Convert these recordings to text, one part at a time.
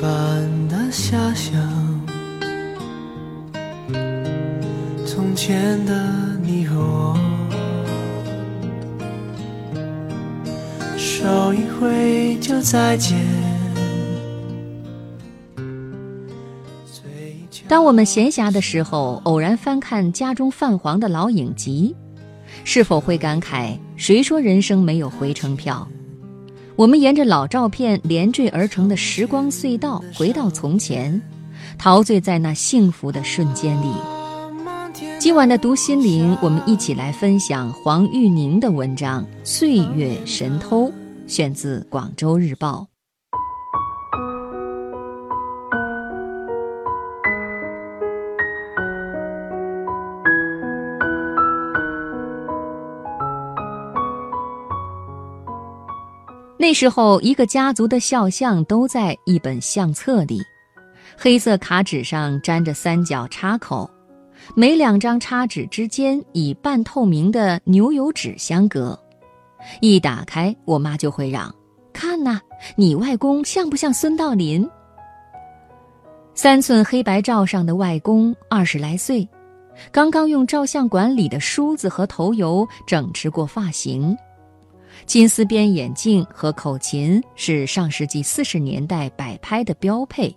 般的遐想，从前的你和我，手一挥就再见。当我们闲暇的时候，偶然翻看家中泛黄的老影集，是否会感慨：谁说人生没有回程票？我们沿着老照片连缀而成的时光隧道，回到从前，陶醉在那幸福的瞬间里。今晚的读心灵，我们一起来分享黄玉宁的文章《岁月神偷》，选自《广州日报》。那时候，一个家族的肖像都在一本相册里，黑色卡纸上粘着三角插口，每两张插纸之间以半透明的牛油纸相隔。一打开，我妈就会嚷：“看呐，你外公像不像孙道临？”三寸黑白照上的外公二十来岁，刚刚用照相馆里的梳子和头油整治过发型。金丝边眼镜和口琴是上世纪四十年代摆拍的标配，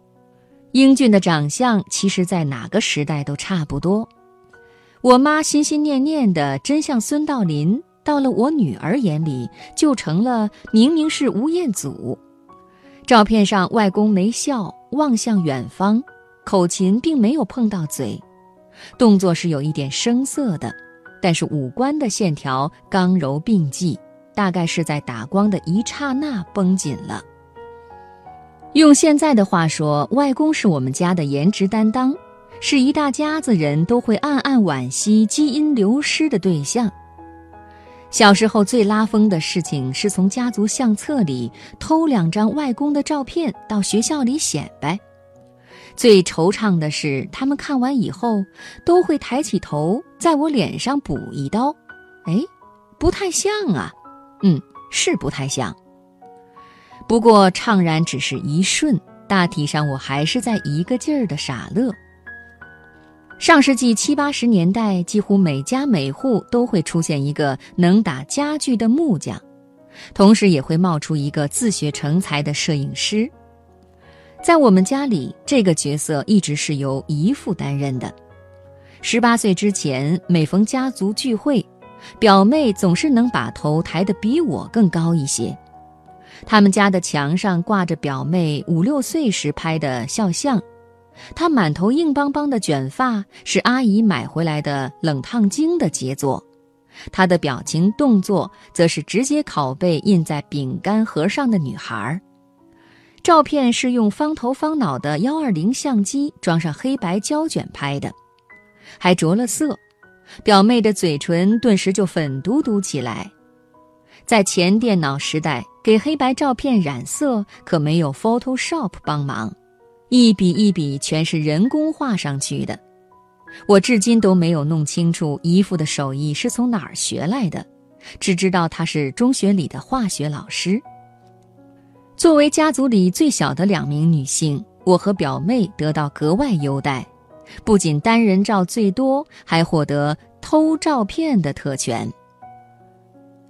英俊的长相其实在哪个时代都差不多。我妈心心念念的真像孙道临，到了我女儿眼里就成了明明是吴彦祖。照片上外公没笑，望向远方，口琴并没有碰到嘴，动作是有一点生涩的，但是五官的线条刚柔并济。大概是在打光的一刹那绷紧了。用现在的话说，外公是我们家的颜值担当，是一大家子人都会暗暗惋惜基因流失的对象。小时候最拉风的事情是从家族相册里偷两张外公的照片到学校里显摆。最惆怅的是，他们看完以后都会抬起头，在我脸上补一刀。哎，不太像啊。嗯，是不太像。不过怅然只是一瞬，大体上我还是在一个劲儿的傻乐。上世纪七八十年代，几乎每家每户都会出现一个能打家具的木匠，同时也会冒出一个自学成才的摄影师。在我们家里，这个角色一直是由姨父担任的。十八岁之前，每逢家族聚会。表妹总是能把头抬得比我更高一些。他们家的墙上挂着表妹五六岁时拍的肖像，她满头硬邦邦的卷发是阿姨买回来的冷烫精的杰作，她的表情动作则是直接拷贝印在饼干盒上的女孩。照片是用方头方脑的幺二零相机装上黑白胶卷拍的，还着了色。表妹的嘴唇顿时就粉嘟嘟起来。在前电脑时代，给黑白照片染色可没有 Photoshop 帮忙，一笔一笔全是人工画上去的。我至今都没有弄清楚姨父的手艺是从哪儿学来的，只知道他是中学里的化学老师。作为家族里最小的两名女性，我和表妹得到格外优待。不仅单人照最多，还获得偷照片的特权。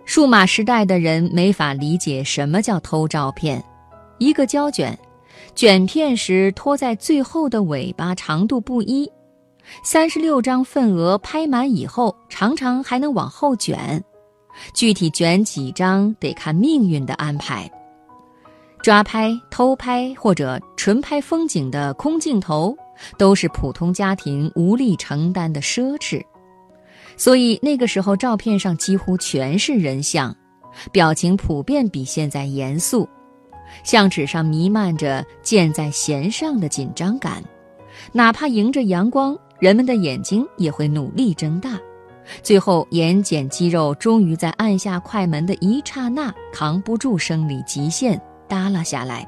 数码时代的人没法理解什么叫偷照片。一个胶卷，卷片时拖在最后的尾巴长度不一，三十六张份额拍满以后，常常还能往后卷。具体卷几张得看命运的安排。抓拍、偷拍或者纯拍风景的空镜头。都是普通家庭无力承担的奢侈，所以那个时候照片上几乎全是人像，表情普遍比现在严肃，相纸上弥漫着箭在弦上的紧张感，哪怕迎着阳光，人们的眼睛也会努力睁大，最后眼睑肌肉终于在按下快门的一刹那扛不住生理极限耷拉下来。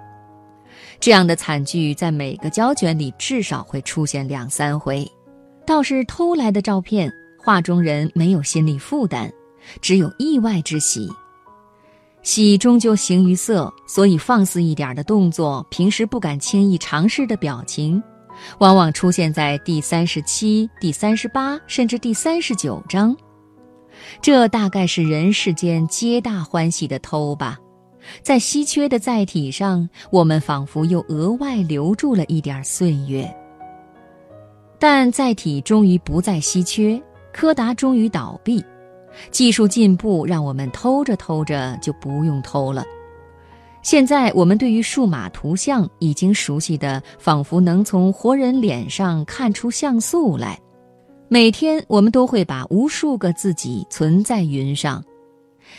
这样的惨剧在每个胶卷里至少会出现两三回，倒是偷来的照片，画中人没有心理负担，只有意外之喜。喜终究形于色，所以放肆一点的动作，平时不敢轻易尝试的表情，往往出现在第三十七、第三十八，甚至第三十九章。这大概是人世间皆大欢喜的偷吧。在稀缺的载体上，我们仿佛又额外留住了一点岁月。但载体终于不再稀缺，柯达终于倒闭，技术进步让我们偷着偷着就不用偷了。现在我们对于数码图像已经熟悉的，仿佛能从活人脸上看出像素来。每天我们都会把无数个自己存在云上。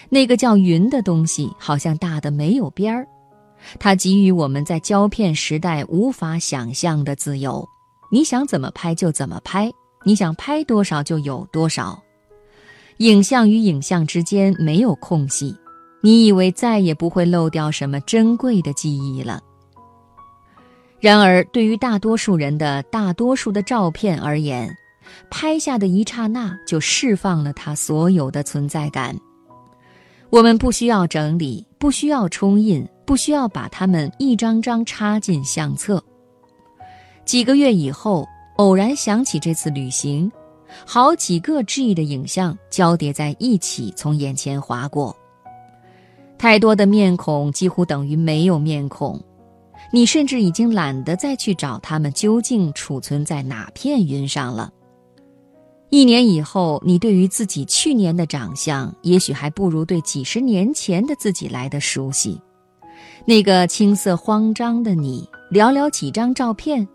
那个叫云的东西，好像大的没有边儿，它给予我们在胶片时代无法想象的自由。你想怎么拍就怎么拍，你想拍多少就有多少。影像与影像之间没有空隙，你以为再也不会漏掉什么珍贵的记忆了。然而，对于大多数人的大多数的照片而言，拍下的一刹那就释放了它所有的存在感。我们不需要整理，不需要冲印，不需要把它们一张张插进相册。几个月以后，偶然想起这次旅行，好几个 G 的影像交叠在一起从眼前划过。太多的面孔几乎等于没有面孔，你甚至已经懒得再去找它们究竟储存在哪片云上了。一年以后，你对于自己去年的长相，也许还不如对几十年前的自己来的熟悉。那个青涩慌张的你，寥寥几张照片，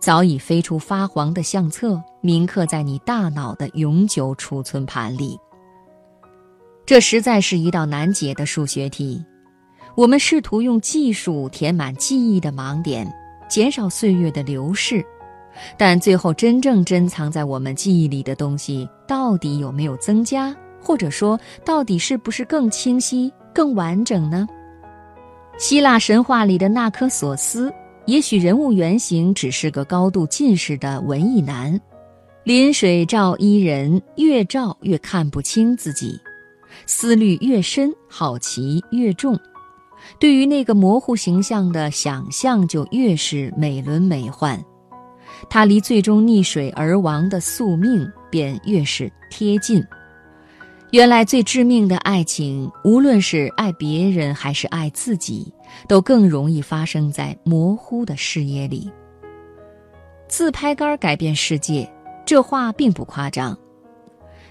早已飞出发黄的相册，铭刻在你大脑的永久储存盘里。这实在是一道难解的数学题。我们试图用技术填满记忆的盲点，减少岁月的流逝。但最后，真正珍藏在我们记忆里的东西，到底有没有增加，或者说，到底是不是更清晰、更完整呢？希腊神话里的纳科索斯，也许人物原型只是个高度近视的文艺男，临水照伊人，越照越看不清自己，思虑越深，好奇越重，对于那个模糊形象的想象就越是美轮美奂。他离最终溺水而亡的宿命便越是贴近。原来最致命的爱情，无论是爱别人还是爱自己，都更容易发生在模糊的视野里。自拍杆改变世界，这话并不夸张。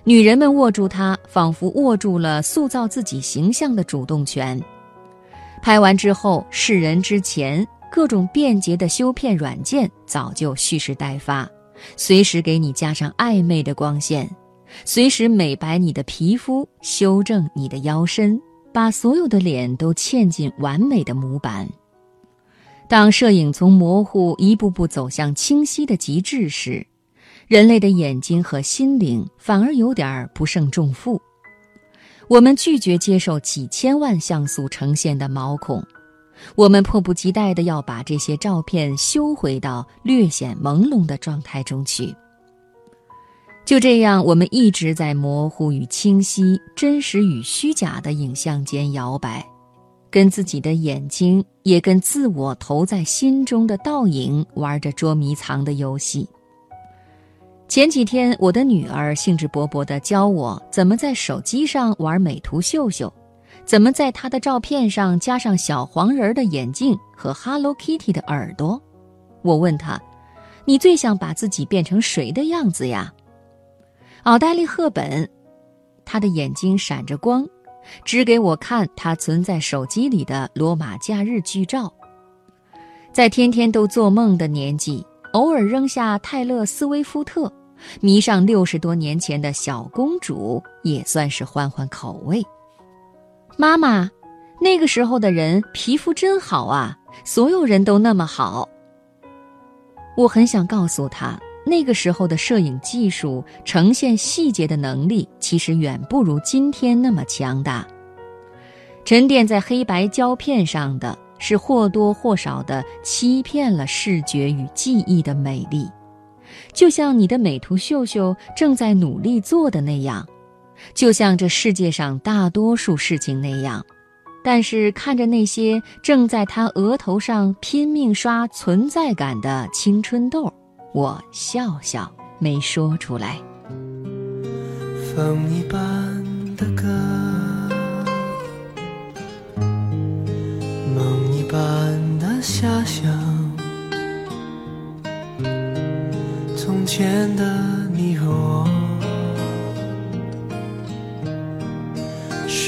女人们握住它，仿佛握住了塑造自己形象的主动权。拍完之后，示人之前。各种便捷的修片软件早就蓄势待发，随时给你加上暧昧的光线，随时美白你的皮肤，修正你的腰身，把所有的脸都嵌进完美的模板。当摄影从模糊一步步走向清晰的极致时，人类的眼睛和心灵反而有点不胜重负。我们拒绝接受几千万像素呈现的毛孔。我们迫不及待地要把这些照片修回到略显朦胧的状态中去。就这样，我们一直在模糊与清晰、真实与虚假的影像间摇摆，跟自己的眼睛，也跟自我投在心中的倒影玩着捉迷藏的游戏。前几天，我的女儿兴致勃勃地教我怎么在手机上玩美图秀秀。怎么在他的照片上加上小黄人的眼镜和 Hello Kitty 的耳朵？我问他：“你最想把自己变成谁的样子呀？”奥黛丽·赫本，她的眼睛闪着光，指给我看她存在手机里的罗马假日剧照。在天天都做梦的年纪，偶尔扔下泰勒·斯威夫特，迷上六十多年前的小公主，也算是换换口味。妈妈，那个时候的人皮肤真好啊，所有人都那么好。我很想告诉他，那个时候的摄影技术呈现细节的能力，其实远不如今天那么强大。沉淀在黑白胶片上的是或多或少的欺骗了视觉与记忆的美丽，就像你的美图秀秀正在努力做的那样，就像这世界上大多数事情那样。但是看着那些正在他额头上拼命刷存在感的青春痘，我笑笑没说出来。风一般的歌，梦一般的遐想，从前的你和我。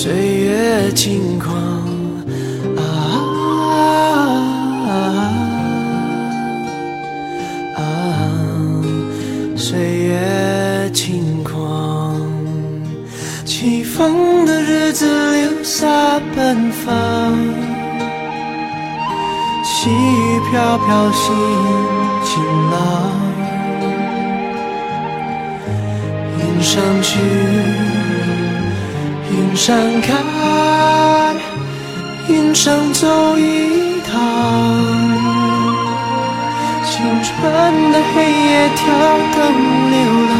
岁月轻狂啊啊！岁月轻狂，起风的日子留下奔放，细雨飘飘心晴朗，云上去。云上看，云上走一趟，青春的黑夜跳动流浪，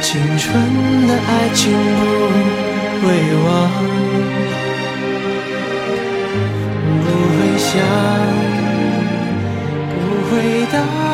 青春的爱情不会忘，不会想，不会答。